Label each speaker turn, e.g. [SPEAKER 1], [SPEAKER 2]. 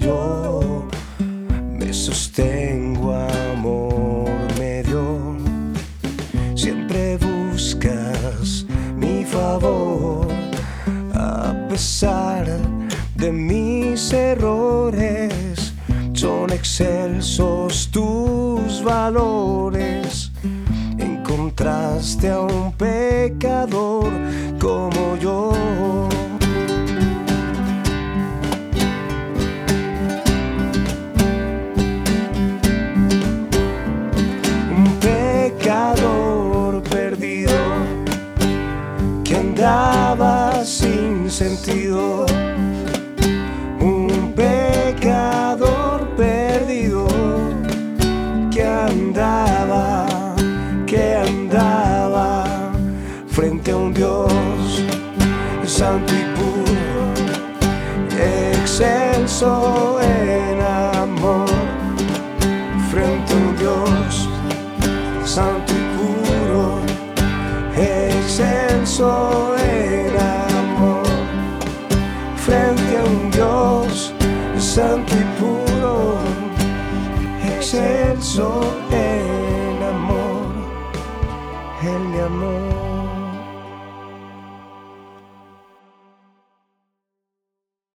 [SPEAKER 1] yo me sostengo, amor me dio. Siempre buscas mi favor a pesar de mis errores. Son excelsos tus valores. Encontraste a un pecador como yo. Andaba sin sentido. Un pecador perdido que andaba, que andaba frente a un Dios santo y puro, excelso santo y puro, excelso en amor, Él me amó.